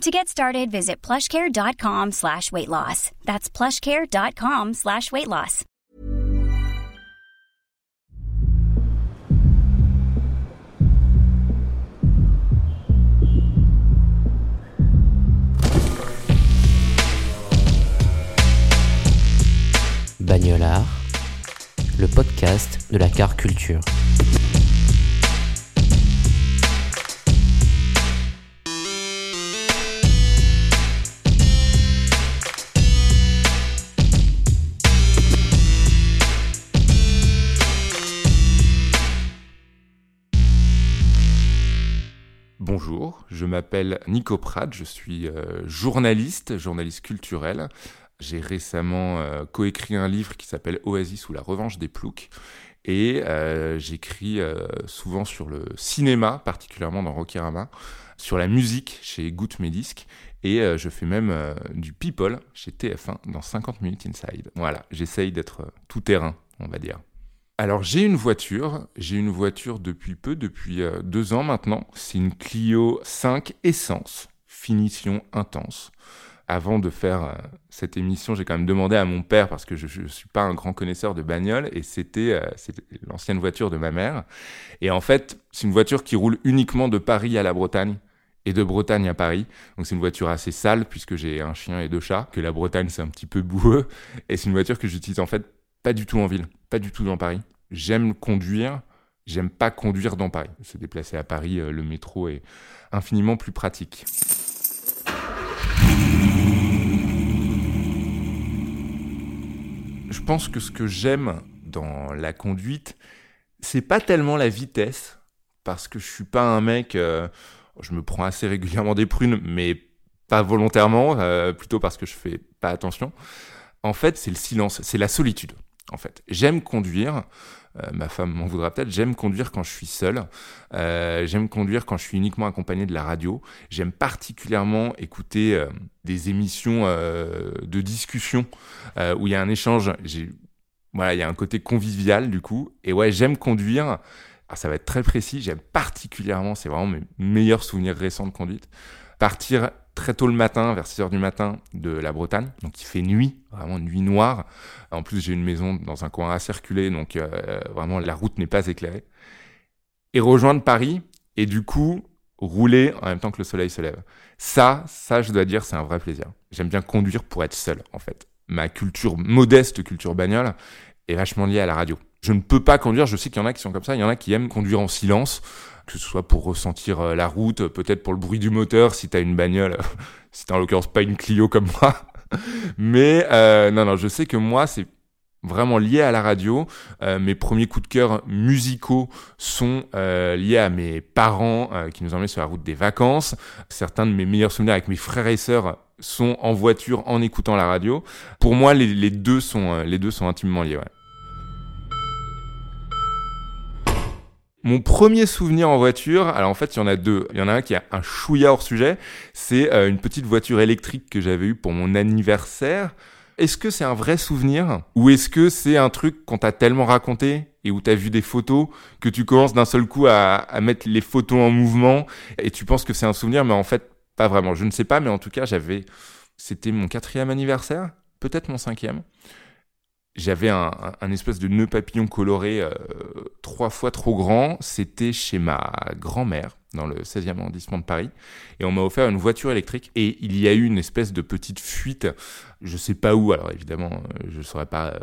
To get started, visit plushcare.com slash weight loss. That's plushcare.com slash weight loss. Bagnolard, le podcast de la car culture. M'appelle Nico Prat, je suis euh, journaliste, journaliste culturel. J'ai récemment euh, coécrit un livre qui s'appelle Oasis ou la revanche des ploucs. Et euh, j'écris souvent sur le cinéma, particulièrement dans Rockyrama, sur la musique chez Goutte Disques, et je fais même du people chez TF1 dans 50 Minutes Inside. Voilà, j'essaye d'être tout terrain, on va dire. Alors j'ai une voiture, j'ai une voiture depuis peu, depuis euh, deux ans maintenant. C'est une Clio 5 Essence, finition intense. Avant de faire euh, cette émission, j'ai quand même demandé à mon père, parce que je ne suis pas un grand connaisseur de bagnole, et c'était euh, l'ancienne voiture de ma mère. Et en fait, c'est une voiture qui roule uniquement de Paris à la Bretagne et de Bretagne à Paris. Donc c'est une voiture assez sale puisque j'ai un chien et deux chats, que la Bretagne c'est un petit peu boueux. Et c'est une voiture que j'utilise en fait pas du tout en ville, pas du tout dans Paris. J'aime conduire, j'aime pas conduire dans Paris. Se déplacer à Paris, euh, le métro est infiniment plus pratique. Je pense que ce que j'aime dans la conduite, c'est pas tellement la vitesse, parce que je suis pas un mec, euh, je me prends assez régulièrement des prunes, mais pas volontairement, euh, plutôt parce que je fais pas attention. En fait, c'est le silence, c'est la solitude. En fait, j'aime conduire. euh, ma femme m'en voudra peut-être. J'aime conduire quand je suis seul. Euh, j'aime conduire quand je suis uniquement accompagné de la radio. J'aime particulièrement écouter euh, des émissions de discussion où il y a un échange. Voilà, il y a un côté convivial du coup. Et ouais, j'aime conduire. Alors, ça va être très précis. J'aime particulièrement, c'est vraiment mes meilleurs souvenirs récents de conduite, partir très tôt le matin, vers 6 heures du matin, de la Bretagne. Donc il fait nuit, vraiment nuit noire. En plus, j'ai une maison dans un coin à circuler, donc euh, vraiment la route n'est pas éclairée. Et rejoindre Paris, et du coup, rouler en même temps que le soleil se lève. Ça, ça, je dois dire, c'est un vrai plaisir. J'aime bien conduire pour être seul, en fait. Ma culture, modeste culture bagnole, est vachement liée à la radio. Je ne peux pas conduire, je sais qu'il y en a qui sont comme ça, il y en a qui aiment conduire en silence, que ce soit pour ressentir euh, la route, peut-être pour le bruit du moteur, si t'as une bagnole, si t'as en l'occurrence pas une Clio comme moi. Mais euh, non, non, je sais que moi, c'est vraiment lié à la radio. Euh, mes premiers coups de cœur musicaux sont euh, liés à mes parents euh, qui nous emmènent sur la route des vacances. Certains de mes meilleurs souvenirs avec mes frères et sœurs sont en voiture en écoutant la radio. Pour moi, les, deux sont euh, les deux sont intimement liés. Ouais. Mon premier souvenir en voiture, alors en fait il y en a deux. Il y en a un qui a un chouïa hors sujet, c'est euh, une petite voiture électrique que j'avais eue pour mon anniversaire. Est-ce que c'est un vrai souvenir? Ou est-ce que c'est un truc qu'on t'a tellement raconté et où t'as vu des photos que tu commences d'un seul coup à, à mettre les photos en mouvement et tu penses que c'est un souvenir mais en fait pas vraiment. Je ne sais pas mais en tout cas j'avais, c'était mon quatrième anniversaire, peut-être mon cinquième j'avais un, espèce de nœud papillon coloré euh, trois fois trop grand. C'était chez ma grand-mère dans le 16e arrondissement de Paris. Et on m'a offert une voiture électrique. Et il y a eu une espèce de petite fuite. Je sais pas où. Alors évidemment, euh, je saurais pas euh,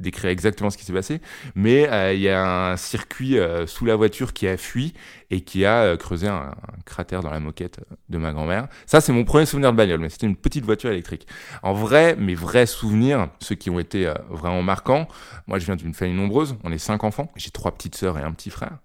décrire exactement ce qui s'est passé. Mais euh, il y a un circuit euh, sous la voiture qui a fui et qui a euh, creusé un, cratère dans la moquette de ma grand-mère. Ça, c'est mon premier souvenir de bagnole, mais c'était une petite voiture électrique. En vrai, mes vrais souvenirs, ceux qui ont été vraiment marquants, moi, je viens d'une famille nombreuse, on est cinq enfants, j'ai trois petites sœurs et un petit frère.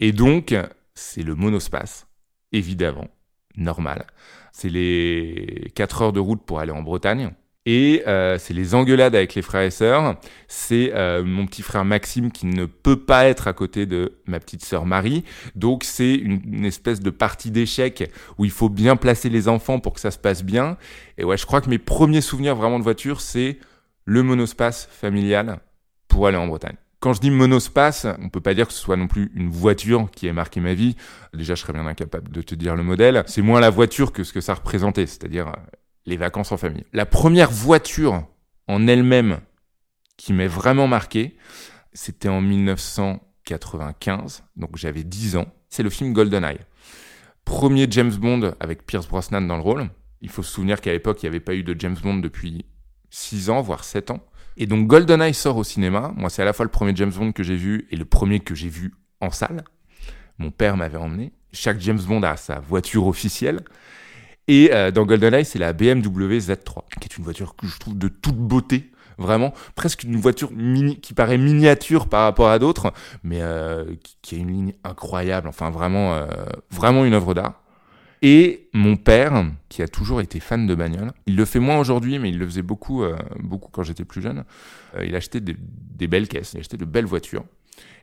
Et donc, c'est le monospace, évidemment, normal. C'est les quatre heures de route pour aller en Bretagne. Et euh, c'est les engueulades avec les frères et sœurs. C'est euh, mon petit frère Maxime qui ne peut pas être à côté de ma petite sœur Marie. Donc c'est une, espèce de partie d'échecs où il faut bien placer les enfants pour que ça se passe bien. Et ouais, je crois que mes premiers souvenirs vraiment de voiture, c'est le monospace familial pour aller en Bretagne. Quand je dis monospace, on peut pas dire que ce soit non plus une voiture qui ait marqué ma vie. Déjà, je serais bien incapable de te dire le modèle. C'est moins la voiture que ce que ça représentait, c'est-à-dire les vacances en famille. La première voiture en elle-même qui m'est vraiment marqué, c'était en 1995, donc j'avais 10 ans. C'est le film GoldenEye. Premier James Bond avec Pierce Brosnan dans le rôle. Il faut se souvenir qu'à l'époque, il n'y avait pas eu de James Bond depuis 6 ans, voire 7 ans. Et donc GoldenEye sort au cinéma. Moi, c'est à la fois le premier James Bond que j'ai vu et le premier que j'ai vu en salle. Mon père m'avait emmené. Chaque James Bond a sa voiture officielle. Et euh, dans GoldenEye, c'est la BMW Z3, qui est une voiture que je trouve de toute beauté. Vraiment, presque une voiture mini, qui paraît miniature par rapport à d'autres, mais euh, qui, a une ligne incroyable. Enfin, vraiment, euh, vraiment une œuvre d'art. Et mon père, qui a toujours été fan de bagnole, il le fait moins aujourd'hui, mais il le faisait beaucoup, euh, beaucoup quand j'étais plus jeune. Euh, il achetait des, des, belles caisses, il achetait de belles voitures.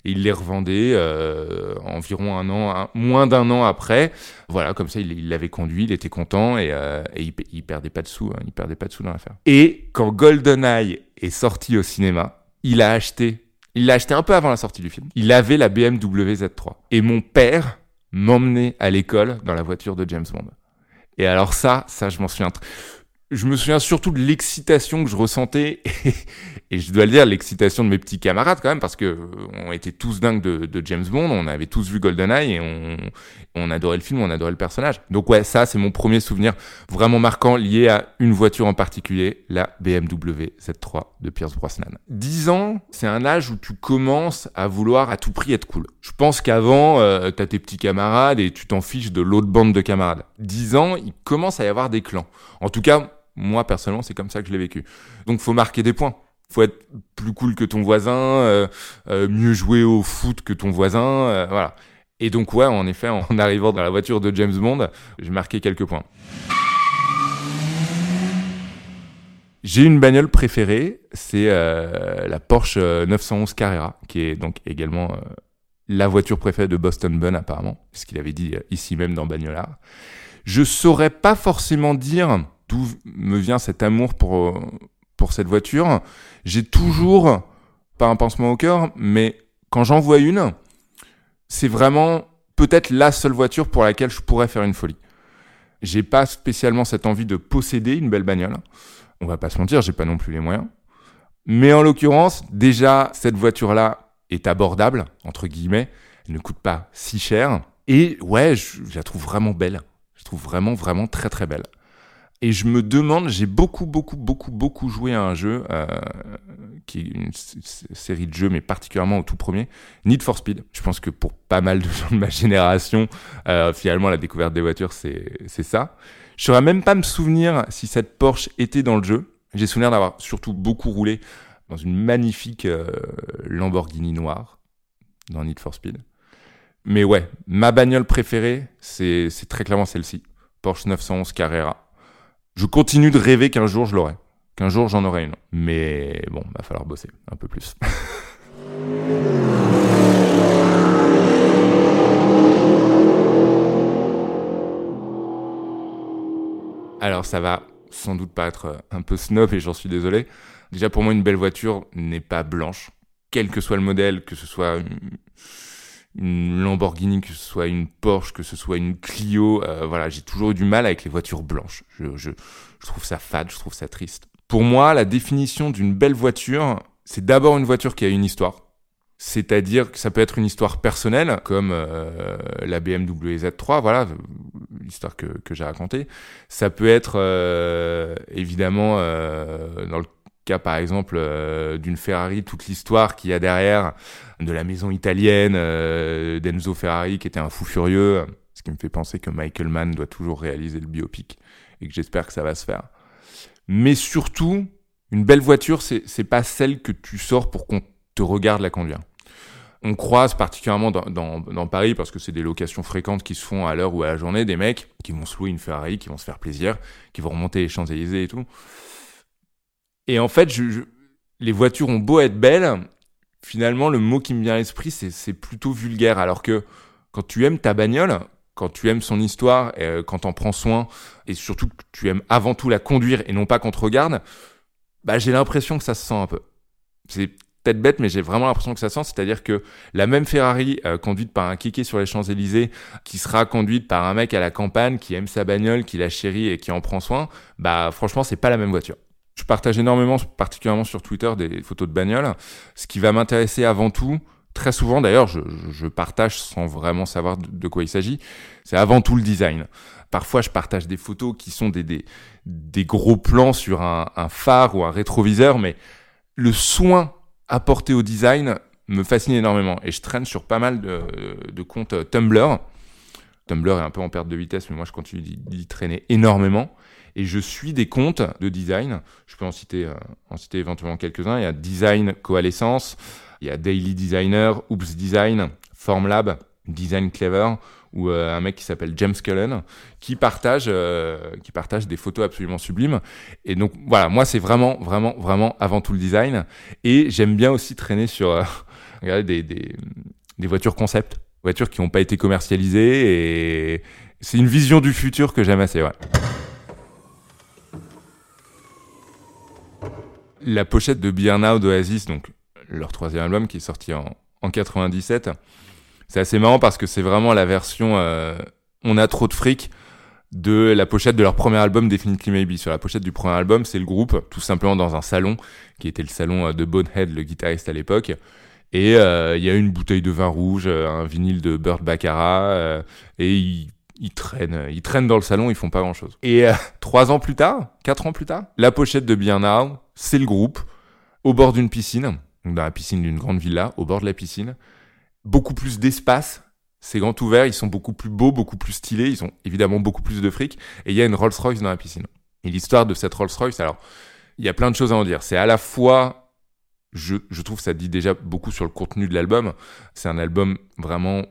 Et il les revendait euh, environ un an, moins d'un an après. Voilà, comme ça, il l'avait conduit, il était content et, euh, il, perdait pas de sous, hein, il perdait pas de sous dans l'affaire. Et quand GoldenEye est sorti au cinéma, il a acheté, il l'a acheté un peu avant la sortie du film. Il avait la BMW Z3. Et mon père m'emmener à l'école dans la voiture de James Bond. Et alors ça, ça je m'en souviens. Je me souviens surtout de l'excitation que je ressentais, et, je dois le dire, l'excitation de mes petits camarades quand même, parce que on était tous dingues de, James Bond, on avait tous vu GoldenEye et on, on adorait le film, on adorait le personnage. Donc ouais, ça c'est mon premier souvenir vraiment marquant lié à une voiture en particulier, la BMW Z3 de Pierce Brosnan. 10 ans, c'est un âge où tu commences à vouloir à tout prix être cool. Je pense qu'avant, euh, t'as tes petits camarades et tu t'en fiches de l'autre bande de camarades. 10 ans, il commence à y avoir des clans. En tout cas, moi personnellement, c'est comme ça que je l'ai vécu. Donc faut marquer des points faut être plus cool que ton voisin, euh, euh, mieux jouer au foot que ton voisin, euh, voilà. Et donc ouais, en effet, en arrivant dans la voiture de James Bond, j'ai marqué quelques points. J'ai une bagnole préférée, c'est euh, la Porsche 911 Carrera, qui est donc également euh, la voiture préférée de Boston Bun apparemment, ce qu'il avait dit ici même dans Bagnolard. Je saurais pas forcément dire d'où me vient cet amour pour pour cette voiture. J'ai toujours, pas un pansement au cœur, mais quand j'en vois une, c'est vraiment peut-être la seule voiture pour laquelle je pourrais faire une folie. J'ai pas spécialement cette envie de posséder une belle bagnole. On va pas se mentir, j'ai pas non plus les moyens. Mais en l'occurrence, déjà, cette voiture-là est abordable, entre guillemets. Elle ne coûte pas si cher. Et ouais, je, la trouve vraiment belle. Je trouve vraiment, vraiment très, très belle. Et je me demande, j'ai beaucoup, beaucoup, beaucoup, beaucoup joué à un jeu euh, qui est une série de jeux, mais particulièrement au tout premier, Need for Speed. Je pense que pour pas mal de gens de ma génération, euh, finalement, la découverte des voitures, c'est ça. Je saurais même pas me souvenir si cette Porsche était dans le jeu. J'ai souvenir d'avoir surtout beaucoup roulé dans une magnifique euh, Lamborghini noire dans Need for Speed. Mais ouais, ma bagnole préférée, c'est très clairement celle-ci. Porsche 911 Carrera. Je continue de rêver qu'un jour je l'aurai. Qu'un jour j'en aurai une. Mais bon, va falloir bosser un peu plus. Alors ça va sans doute pas être un peu snob et j'en suis désolé. Déjà pour moi une belle voiture n'est pas blanche. Quel que soit le modèle, que ce soit une Lamborghini, que ce soit une Porsche, que ce soit une Clio, euh, voilà, j'ai toujours eu du mal avec les voitures blanches. Je, je, je, trouve ça fade, je trouve ça triste. Pour moi, la définition d'une belle voiture, c'est d'abord une voiture qui a une histoire. C'est-à-dire que ça peut être une histoire personnelle, comme euh, la BMW Z3, voilà, l'histoire que, que j'ai racontée. Ça peut être euh, évidemment euh, dans le cas par exemple euh, d'une Ferrari, toute l'histoire qu'il y a derrière de la maison italienne euh, d'Enzo Ferrari qui était un fou furieux, ce qui me fait penser que Michael Mann doit toujours réaliser le biopic et que j'espère que ça va se faire. Mais surtout, une belle voiture, c'est pas celle que tu sors pour qu'on te regarde la conduire. On croise particulièrement dans, dans, dans Paris, parce que c'est des locations fréquentes qui se font à l'heure ou à la journée, des mecs qui vont se louer une Ferrari, qui vont se faire plaisir, qui vont remonter les Champs-Élysées et tout Et en fait, je, les voitures ont beau être belles, finalement, le mot qui me vient à l'esprit, c'est plutôt vulgaire. Alors que quand tu aimes ta bagnole, quand tu aimes son histoire, euh, quand t'en prends soin, et surtout que tu aimes avant tout la conduire et non pas qu'on te regarde, bah, j'ai l'impression que ça se sent un peu. C'est peut-être bête, mais j'ai vraiment l'impression que ça sent. C'est-à-dire que la même Ferrari euh, conduite par un kéké sur les Champs-Élysées, qui sera conduite par un mec à la campagne qui aime sa bagnole, qui la chérit et qui en prend soin, bah franchement, c'est pas la même voiture. Je partage énormément, particulièrement sur Twitter, des photos de bagnole. Ce qui va m'intéresser avant tout, très souvent d'ailleurs, je, je, partage sans vraiment savoir de, quoi il s'agit, c'est avant tout le design. Parfois, je partage des photos qui sont des, des, des gros plans sur un, un phare ou un rétroviseur, mais le soin apporté au design me fascine énormément. Et je traîne sur pas mal de, de comptes Tumblr. Tumblr est un peu en perte de vitesse, mais moi je continue d'y traîner énormément. Et je suis des comptes de design. Je peux en citer, euh, en citer éventuellement quelques-uns. Il y a Design Coalescence, il y a Daily Designer, Oops Design, Formlab, Design Clever, ou euh, un mec qui s'appelle James Cullen, qui partage, euh, qui partage des photos absolument sublimes. Et donc voilà, moi c'est vraiment, vraiment, vraiment avant tout le design. Et j'aime bien aussi traîner sur regardez, des, des, des voitures concept, voitures qui n'ont pas été commercialisées. Et c'est une vision du futur que j'aime assez. Ouais. La pochette de Beer Now d'Oasis, donc leur troisième album qui est sorti en, en 97, c'est assez marrant parce que c'est vraiment la version euh, On a trop de fric de la pochette de leur premier album Definitely Maybe. Sur la pochette du premier album, c'est le groupe, tout simplement dans un salon, qui était le salon euh, de Bonehead, le guitariste à l'époque. Et euh, il y a une bouteille de vin rouge, un vinyle de Burt Baccarat, et ils ils traînent, ils traînent dans le salon, ils font pas grand chose. Et trois ans plus tard, quatre ans plus tard, la pochette de Bien Now, c'est le groupe, au bord d'une piscine, dans la piscine d'une grande villa, au bord de la piscine. Beaucoup plus d'espace, c'est grand ouvert, ils sont beaucoup plus beaux, beaucoup plus stylés, ils ont évidemment beaucoup plus de fric, et il y a une Rolls-Royce dans la piscine. Et l'histoire de cette Rolls-Royce, alors, il y a plein de choses à en dire. C'est à la fois, je, je trouve ça dit déjà beaucoup sur le contenu de l'album, c'est un album vraiment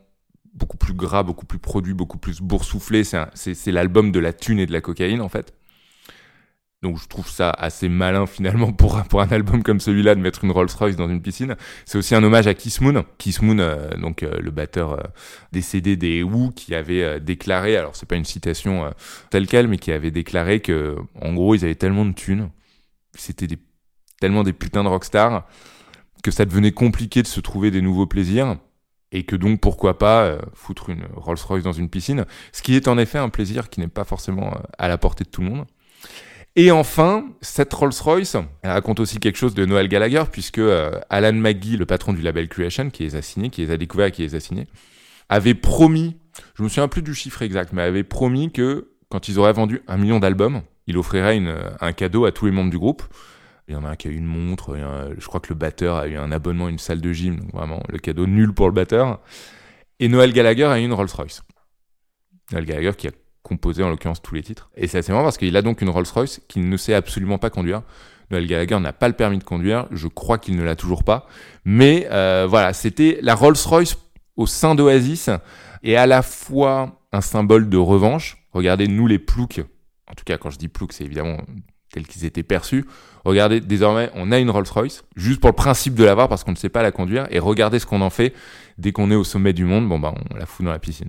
beaucoup plus gras, beaucoup plus produit, beaucoup plus boursouflé, c'est l'album de la thune et de la cocaïne en fait. Donc je trouve ça assez malin finalement pour, pour un album comme celui-là de mettre une Rolls-Royce dans une piscine. C'est aussi un hommage à Kiss Moon. Kiss Moon, euh, donc euh, le batteur euh, décédé des Who, qui avait déclaré, alors c'est pas une citation telle quelle, mais qui avait déclaré que en gros ils avaient tellement de thunes, c'était des, tellement des putains de rockstars que ça devenait compliqué de se trouver des nouveaux plaisirs et que donc pourquoi pas foutre une Rolls-Royce dans une piscine, ce qui est en effet un plaisir qui n'est pas forcément à la portée de tout le monde. Et enfin, cette Rolls-Royce raconte aussi quelque chose de Noël Gallagher, puisque euh, Alan McGee, le patron du label Creation, qui les a signés, qui les a découverts et qui les a signés, avait promis, je me souviens plus du chiffre exact, mais avait promis que quand ils auraient vendu un million d'albums, il offrirait une, un cadeau à tous les membres du groupe. Il y en a un qui a eu une montre, je crois que le batteur a eu un abonnement à une salle de gym, donc vraiment le cadeau nul pour le batteur. Et Noël Gallagher a eu une Rolls-Royce. Noël Gallagher qui a composé en l'occurrence tous les titres. Et c'est assez marrant parce qu'il a donc une Rolls-Royce qu'il ne sait absolument pas conduire. Noël Gallagher n'a pas le permis de conduire, je crois qu'il ne l'a toujours pas. Mais euh, voilà, c'était la Rolls-Royce au sein d'Oasis et à la fois un symbole de revanche. Regardez, nous les ploucs, en tout cas quand je dis ploucs, c'est évidemment tels qu'ils étaient perçus. Regardez, désormais, on a une Rolls-Royce, juste pour le principe de l'avoir parce qu'on ne sait pas la conduire, et regardez ce qu'on en fait dès qu'on est au sommet du monde, bon bah on la fout dans la piscine.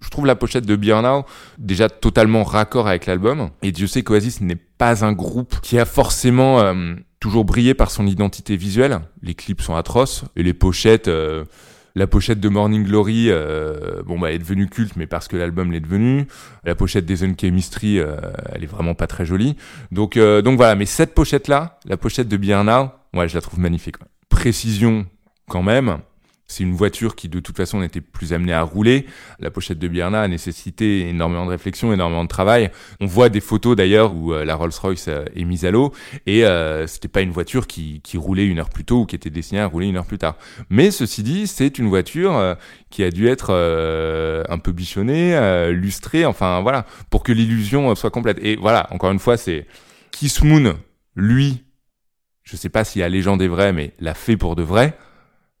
Je trouve la pochette de Beer Now déjà totalement raccord avec l'album. Et Dieu sait qu'Oasis n'est pas un groupe qui a forcément euh, toujours brillé par son identité visuelle. Les clips sont atroces et les pochettes. euh, la pochette de Morning Glory, euh, bon bah, est devenue culte, mais parce que l'album l'est devenu. La pochette des Chemistry, euh, elle est vraiment pas très jolie. Donc, euh, donc voilà. Mais cette pochette-là, la pochette de Beer Now, ouais, je la trouve magnifique. Précision quand même. C'est une voiture qui de toute façon n'était plus amenée à rouler. La pochette de Bierna a nécessité énormément de réflexion, énormément de travail. On voit des photos d'ailleurs où euh, la Rolls-Royce euh, est mise à l'eau et euh, c'était pas une voiture qui, qui roulait une heure plus tôt ou qui était destinée à rouler une heure plus tard. Mais ceci dit, c'est une voiture euh, qui a dû être euh, un peu bichonnée, euh, lustrée, enfin voilà, pour que l'illusion soit complète. Et voilà, encore une fois, c'est Kiss Moon, lui, je sais pas si la légende est vraie, mais l'a fait pour de vrai.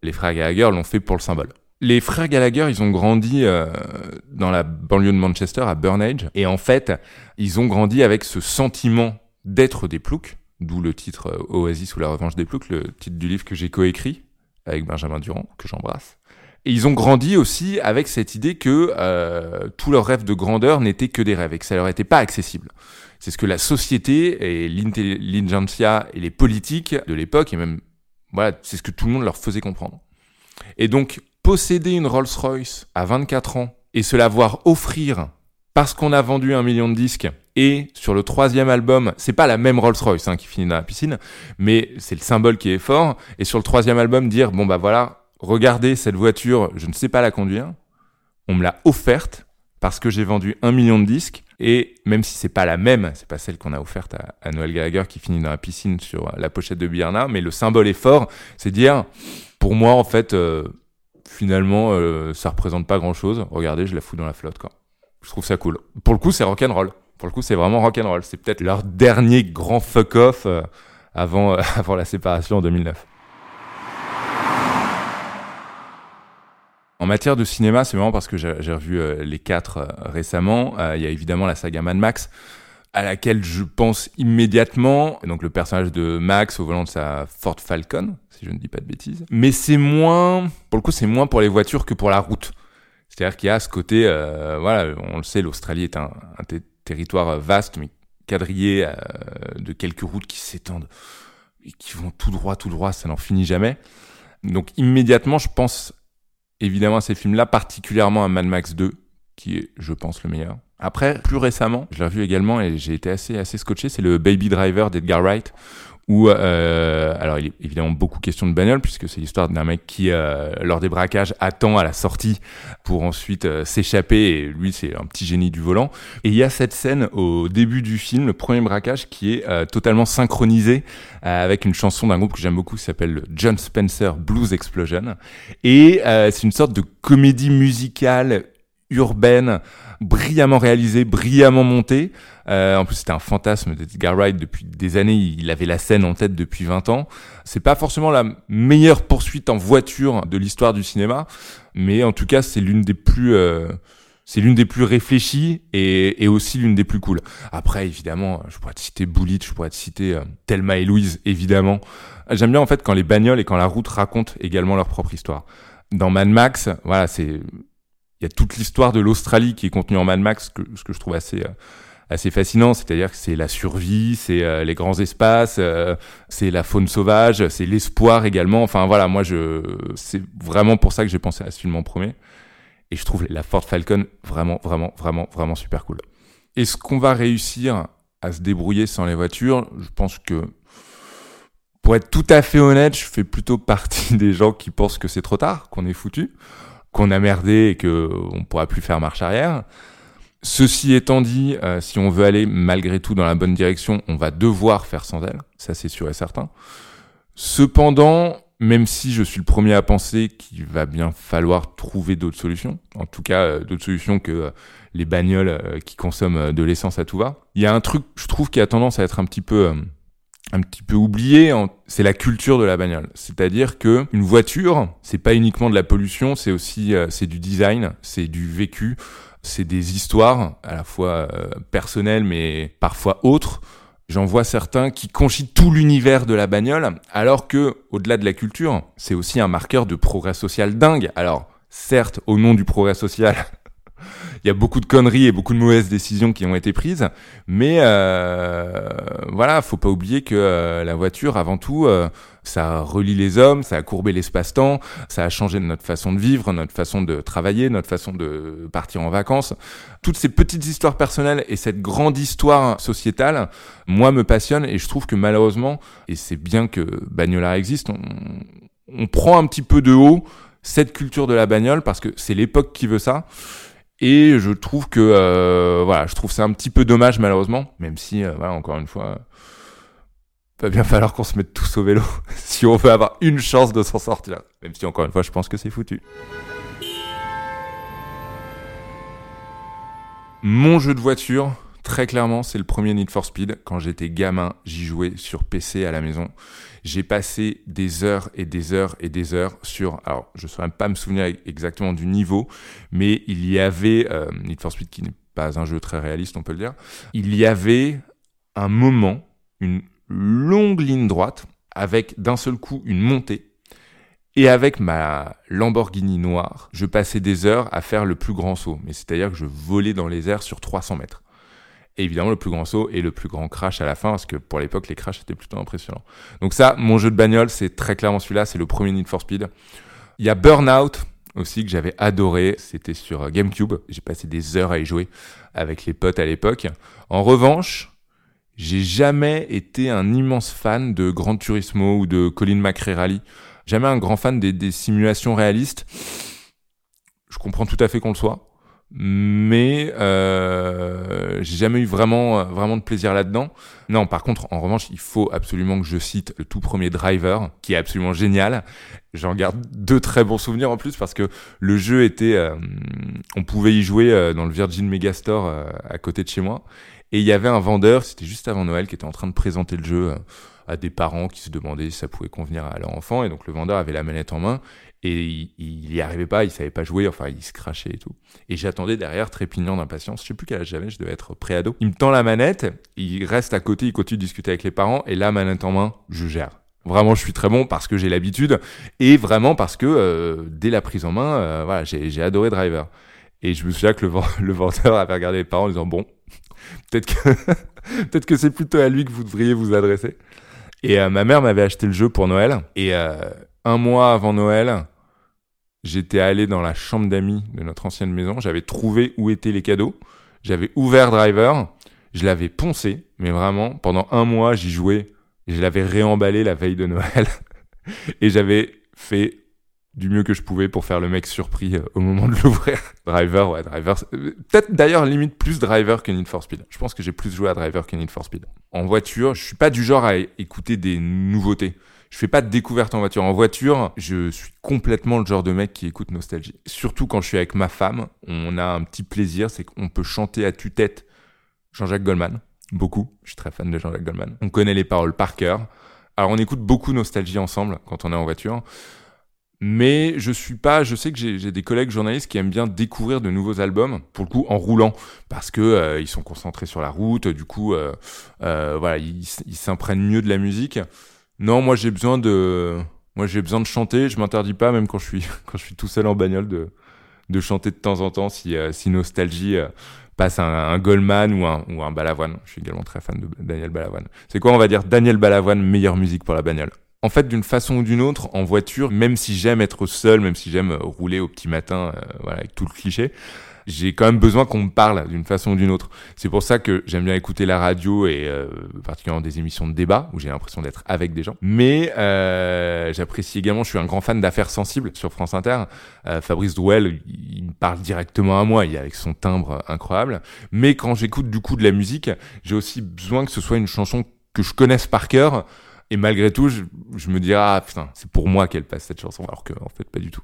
Les frères Gallagher l'ont fait pour le symbole. Les frères Gallagher, ils ont grandi euh, dans la banlieue de Manchester, à Burnage, et en fait, ils ont grandi avec ce sentiment d'être des ploucs, d'où le titre euh, Oasis ou la revanche des ploucs, le titre du livre que j'ai coécrit avec Benjamin Durand, que j'embrasse. Et ils ont grandi aussi avec cette idée que euh, tous leurs rêves de grandeur n'étaient que des rêves et que ça leur était pas accessible. C'est ce que la société et l'intelligentsia et les politiques de l'époque, et même, voilà, c'est ce que tout le monde leur faisait comprendre. Et donc, posséder une Rolls-Royce à 24 ans et se la voir offrir parce qu'on a vendu un million de disques et sur le troisième album, c'est pas la même Rolls-Royce hein, qui finit dans la piscine, mais c'est le symbole qui est fort. Et sur le troisième album, dire bon bah voilà, regardez cette voiture, je ne sais pas la conduire, on me l'a offerte parce que j'ai vendu un million de disques et même si c'est pas la même, c'est pas celle qu'on a offerte à, Noël Gallagher qui finit dans la piscine sur la pochette de Bierna, mais le symbole est fort, c'est dire pour moi en fait euh, finalement euh, ça représente pas grand chose. Regardez, je la fous dans la flotte quoi. Je trouve ça cool. Pour le coup, c'est rock'n'roll. Pour le coup, c'est vraiment rock'n'roll. C'est peut-être leur dernier grand fuck off euh, avant avant la séparation en 2009. En matière de cinéma, c'est marrant parce que j'ai revu euh, les quatre euh, récemment. Euh, Il y a évidemment la saga Mad Max, à laquelle je pense immédiatement. Donc le personnage de Max au volant de sa Ford Falcon, si je ne dis pas de bêtises. Mais c'est moins, pour le coup, c'est moins pour les voitures que pour la route. C'est-à-dire qu'il y a ce côté, voilà, on le sait, l'Australie est un, un ter- territoire vaste, mais quadrillé de quelques routes qui s'étendent et qui vont tout droit, tout droit, ça n'en finit jamais. Donc immédiatement, je pense évidemment à ces films-là, particulièrement à Mad Max 2, qui est, je pense, le meilleur. Après, plus récemment, je l'ai revu également et j'ai été assez, assez scotché, c'est le Baby Driver d'Edgar Wright, où, euh, alors il est évidemment beaucoup question de bagnole, puisque c'est l'histoire d'un mec qui, euh, lors des braquages, attend à la sortie pour ensuite euh, s'échapper, et lui, c'est un petit génie du volant. Et il y a cette scène au début du film, le premier braquage, qui est euh, totalement synchronisé avec une chanson d'un groupe que j'aime beaucoup qui s'appelle le John Spencer Blues Explosion. Et c'est une sorte de comédie musicale urbaine, brillamment réalisée, brillamment montée. Euh, en plus, c'était un fantasme d'Edgar Wright depuis des années. Il avait la scène en tête depuis 20 ans. C'est pas forcément la meilleure poursuite en voiture de l'histoire du cinéma, mais en tout cas, c'est l'une des plus euh, c'est l'une des plus réfléchies et, et aussi l'une des plus cool. Après, évidemment, je pourrais te citer Bullitt, je pourrais te citer euh, Thelma et Louise, évidemment. J'aime bien en fait quand les bagnoles et quand la route racontent également leur propre histoire. Dans Mad Max, voilà, c'est il y a toute l'histoire de l'Australie qui est contenue en Mad Max, que, ce que je trouve assez euh, assez fascinant. C'est-à-dire que c'est la survie, c'est euh, les grands espaces, euh, c'est la faune sauvage, c'est l'espoir également. Enfin voilà, moi je c'est vraiment pour ça que j'ai pensé à ce film en premier. Et je trouve la Ford Falcon vraiment, vraiment, vraiment, vraiment super cool. Est-ce qu'on va réussir à se débrouiller sans les voitures? Je pense que, pour être tout à fait honnête, je fais plutôt partie des gens qui pensent que c'est trop tard, qu'on est foutu, qu'on a merdé et que on pourra plus faire marche arrière. Ceci étant dit, euh, si on veut aller malgré tout dans la bonne direction, on va devoir faire sans elles, ça c'est sûr et certain. Cependant, même si je suis le premier à penser qu'il va bien falloir trouver d'autres solutions, en tout cas euh, d'autres solutions que euh, les bagnoles qui consomment de l'essence à tout va. Il y a un truc, je trouve, qui a tendance à être un petit peu, un petit peu oublié, c'est la culture de la bagnole. C'est-à-dire que une voiture, c'est pas uniquement de la pollution, c'est aussi, euh, c'est du design, c'est du vécu, c'est des histoires à la fois euh, personnelles mais parfois autres. J'en vois certains qui conchient tout l'univers de la bagnole, alors que, au-delà de la culture, c'est aussi un marqueur de progrès social dingue. Alors, certes, au nom du progrès social, il y a beaucoup de conneries et beaucoup de mauvaises décisions qui ont été prises, mais euh, voilà, faut pas oublier que euh, la voiture, avant tout, euh, ça relie les hommes, ça a courbé l'espace-temps, ça a changé notre façon de vivre, notre façon de travailler, notre façon de partir en vacances. Toutes ces petites histoires personnelles et cette grande histoire sociétale, moi, me passionne et je trouve que malheureusement, et c'est bien que Bagnola existe, on, on prend un petit peu de haut cette culture de la bagnole parce que c'est l'époque qui veut ça. Et je trouve que euh, voilà, je trouve c'est un petit peu dommage malheureusement, même si euh, voilà, encore une fois, va bien falloir qu'on se mette tous au vélo si on veut avoir une chance de s'en sortir. Même si encore une fois, je pense que c'est foutu. Mon jeu de voiture, très clairement, c'est le premier Need for Speed. Quand j'étais gamin, j'y jouais sur PC à la maison. J'ai passé des heures et des heures et des heures sur. Alors, je ne saurais pas me souvenir exactement du niveau, mais il y avait euh, Need for Speed qui n'est pas un jeu très réaliste, on peut le dire. Il y avait un moment, une longue ligne droite avec d'un seul coup une montée. Et avec ma Lamborghini noire, je passais des heures à faire le plus grand saut. Mais c'est-à-dire que je volais dans les airs sur 300 mètres. Et évidemment, le plus grand saut et le plus grand crash à la fin, parce que pour l'époque, les crashs étaient plutôt impressionnants. Donc ça, mon jeu de bagnole, c'est très clairement celui-là, c'est le premier Need for Speed. Il y a Burnout aussi que j'avais adoré, c'était sur GameCube. J'ai passé des heures à y jouer avec les potes à l'époque. En revanche, j'ai jamais été un immense fan de Gran Turismo ou de Colin McRae Rally. Jamais un grand fan des, des simulations réalistes. Je comprends tout à fait qu'on le soit mais euh, j'ai jamais eu vraiment vraiment de plaisir là-dedans. Non, par contre, en revanche, il faut absolument que je cite le tout premier Driver, qui est absolument génial. J'en garde deux très bons souvenirs en plus parce que le jeu était, euh, on pouvait y jouer euh, dans le Virgin Megastore euh, à côté de chez moi, et il y avait un vendeur, c'était juste avant Noël, qui était en train de présenter le jeu à des parents qui se demandaient si ça pouvait convenir à leur enfant, et donc le vendeur avait la manette en main et il, il y arrivait pas, il savait pas jouer, enfin il se crachait et tout. Et j'attendais derrière, trépignant d'impatience, je sais plus quel âge j'avais, je devais être préado. Il me tend la manette, il reste à côté, il continue de discuter avec les parents, et là, manette en main, je gère. Vraiment, je suis très bon parce que j'ai l'habitude, et vraiment parce que euh, dès la prise en main, euh, voilà, j'ai adoré Driver. Et je me souviens que le vendeur avait regardé les parents en disant bon, peut-être que c'est plutôt à lui que vous devriez vous adresser. Et euh, ma mère m'avait acheté le jeu pour Noël, et euh, un mois avant Noël, j'étais allé dans la chambre d'amis de notre ancienne maison, j'avais trouvé où étaient les cadeaux, j'avais ouvert Driver, je l'avais poncé, mais vraiment, pendant un mois, j'y jouais, je l'avais réemballé la veille de Noël, et j'avais fait du mieux que je pouvais pour faire le mec surpris euh, au moment de l'ouvrir. Driver, ouais, Driver. euh, Peut-être d'ailleurs limite plus Driver que Need for Speed. Je pense que j'ai plus joué à Driver que Need for Speed. En voiture, je suis pas du genre à écouter des nouveautés. Je fais pas de découverte en voiture. En voiture, je suis complètement le genre de mec qui écoute Nostalgie. Surtout quand je suis avec ma femme, on a un petit plaisir, c'est qu'on peut chanter à tue-tête Jean-Jacques Goldman. Beaucoup. Je suis très fan de Jean-Jacques Goldman. On connaît les paroles par cœur. Alors on écoute beaucoup Nostalgie ensemble quand on est en voiture. Mais je suis pas, je sais que j'ai des collègues journalistes qui aiment bien découvrir de nouveaux albums, pour le coup en roulant, parce que euh, ils sont concentrés sur la route, du coup, euh, euh, voilà, ils s'imprègnent mieux de la musique. Non, moi j'ai besoin de, moi j'ai besoin de chanter. Je m'interdis pas, même quand je suis quand je suis tout seul en bagnole, de de chanter de temps en temps si euh, si nostalgie euh, passe un, un Goldman ou un ou un Balavoine. Je suis également très fan de Daniel Balavoine. C'est quoi, on va dire Daniel Balavoine, meilleure musique pour la bagnole? En fait, d'une façon ou d'une autre, en voiture, même si j'aime être seul, même si j'aime rouler au petit matin, euh, voilà, avec tout le cliché, j'ai quand même besoin qu'on me parle d'une façon ou d'une autre. C'est pour ça que j'aime bien écouter la radio et euh, particulièrement des émissions de débat où j'ai l'impression d'être avec des gens. Mais euh, j'apprécie également, je suis un grand fan d'affaires sensibles sur France Inter. Euh, Fabrice Drouel, il me parle directement à moi, il est avec son timbre incroyable. Mais quand j'écoute du coup de la musique, j'ai aussi besoin que ce soit une chanson que je connaisse par cœur. Et malgré tout, je, me dis, ah putain, c'est pour moi qu'elle passe cette chanson, alors que fait, pas du tout.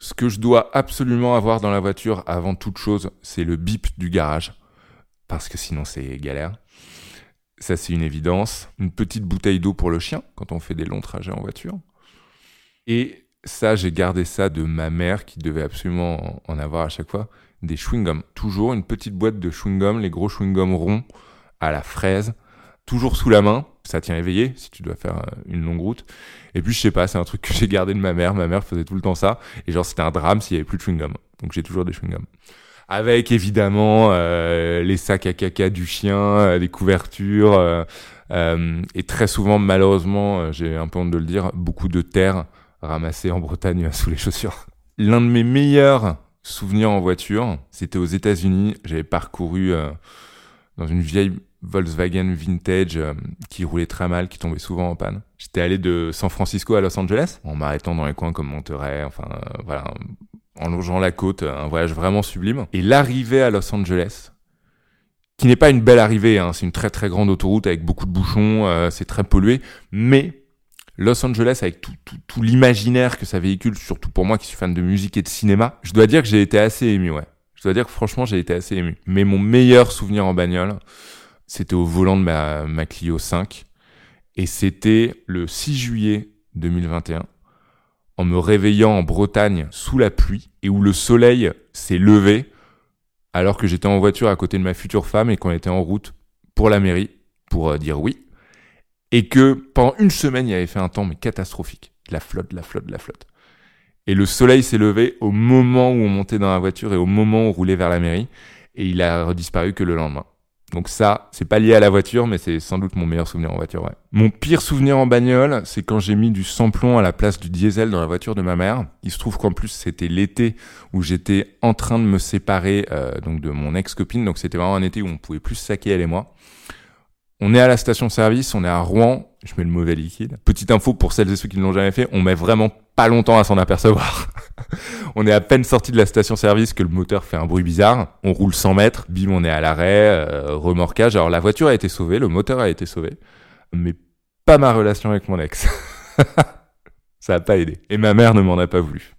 Ce que je dois absolument avoir dans la voiture avant toute chose, c'est le bip du garage. Parce que sinon, c'est galère. Ça, c'est une évidence. Une petite bouteille d'eau pour le chien quand on fait des longs trajets en voiture. Et ça, j'ai gardé ça de ma mère qui devait absolument en avoir à chaque fois. Des chewing-gums. Toujours une petite boîte de chewing-gums, les gros chewing-gums ronds à la fraise. toujours sous la main. Ça tient éveillé si tu dois faire euh, une longue route. Et puis je sais pas, c'est un truc que j'ai gardé de ma mère. Ma mère faisait tout le temps ça. Et genre c'était un drame s'il y avait plus de chewing gum. Donc j'ai toujours des chewing gum. Avec évidemment euh, les sacs à caca du chien, euh, les couvertures euh, euh, et très souvent malheureusement, euh, j'ai un peu honte de le dire, beaucoup de terre ramassée en Bretagne sous les chaussures. L'un de mes meilleurs souvenirs en voiture, c'était aux États-Unis. J'avais parcouru euh, dans une vieille Volkswagen vintage euh, qui roulait très mal, qui tombait souvent en panne. J'étais allé de San Francisco à Los Angeles en m'arrêtant dans les coins comme Monterey, enfin euh, voilà, en longeant la côte, un voyage vraiment sublime. Et l'arrivée à Los Angeles, qui n'est pas une belle arrivée, hein, c'est une très très grande autoroute avec beaucoup de bouchons, euh, c'est très pollué, mais Los Angeles avec tout, l'imaginaire que ça véhicule, surtout pour moi qui suis fan de musique et de cinéma, je dois dire que j'ai été assez ému, ouais. Je dois dire que franchement j'ai été assez ému. Mais mon meilleur souvenir en bagnole, c'était au volant de ma, ma Clio 5. Et c'était le 6 juillet 2021, en me réveillant en Bretagne sous la pluie et où le soleil s'est levé alors que j'étais en voiture à côté de ma future femme et qu'on était en route pour la mairie pour euh, dire oui. Et que pendant une semaine, il avait fait un temps mais catastrophique. La flotte, la flotte, la flotte. Et le soleil s'est levé au moment où on montait dans la voiture et au moment où on roulait vers la mairie. Et il a redisparu que le lendemain. Donc ça, c'est pas lié à la voiture, mais c'est sans doute mon meilleur souvenir en voiture, ouais. Mon pire souvenir en bagnole, c'est quand j'ai mis du samplon à la place du diesel dans la voiture de ma mère. Il se trouve qu'en plus, c'était l'été où j'étais en train de me séparer euh, donc de mon ex-copine. Donc c'était vraiment un été où on pouvait plus saquer, elle et moi. On est à la station-service, on est à Rouen, je mets le mauvais liquide. Petite info pour celles et ceux qui ne l'ont jamais fait, on met vraiment pas longtemps à s'en apercevoir. on est à peine sorti de la station-service que le moteur fait un bruit bizarre. On roule 100 mètres, bim, on est à l'arrêt, euh, remorquage. Alors la voiture a été sauvée, le moteur a été sauvé, mais pas ma relation avec mon ex. Ça a pas aidé. Et ma mère ne m'en a pas voulu.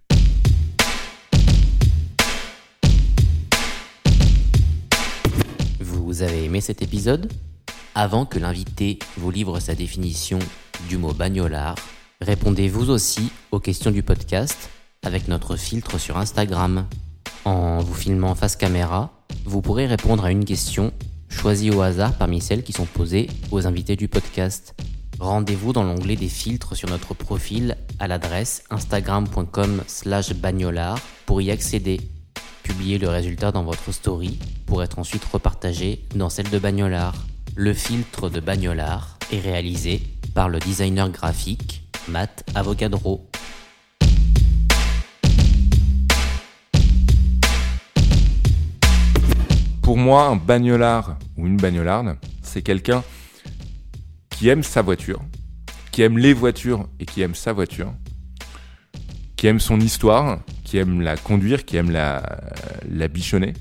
Vous avez aimé cet épisode? Avant que l'invité vous livre sa définition du mot bagnolard, répondez vous aussi aux questions du podcast avec notre filtre sur Instagram. En vous filmant face caméra, vous pourrez répondre à une question choisie au hasard parmi celles qui sont posées aux invités du podcast. Rendez-vous dans l'onglet des filtres sur notre profil à l'adresse instagram.com slash bagnolard pour y accéder. Publiez le résultat dans votre story pour être ensuite repartagé dans celle de Bagnolard. Le filtre de Bagnolard est réalisé par le designer graphique Matt Avocadro. Pour moi, un bagnolard ou une bagnolarde, c'est quelqu'un qui aime sa voiture, qui aime les voitures et qui aime sa voiture, qui aime son histoire, qui aime la conduire, qui aime la, la bichonner,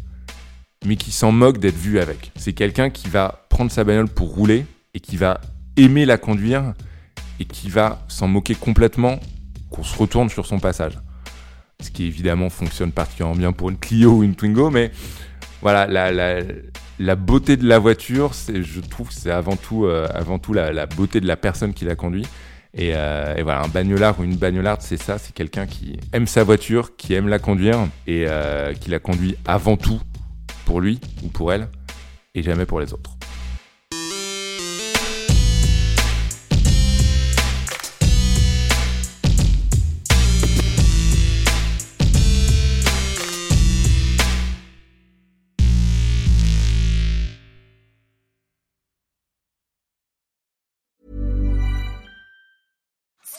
mais qui s'en moque d'être vu avec. C'est quelqu'un qui va prendre sa bagnole pour rouler et qui va aimer la conduire et qui va s'en moquer complètement qu'on se retourne sur son passage. Ce qui évidemment fonctionne particulièrement bien pour une Clio ou une Twingo, mais voilà, la, beauté de la voiture, je trouve que c'est avant tout, euh, la, beauté de la personne qui la conduit. Et, euh, et voilà, un bagnolard ou une bagnolarde, c'est ça, c'est quelqu'un qui aime sa voiture, qui aime la conduire et euh, qui la conduit avant tout pour lui ou pour elle et jamais pour les autres.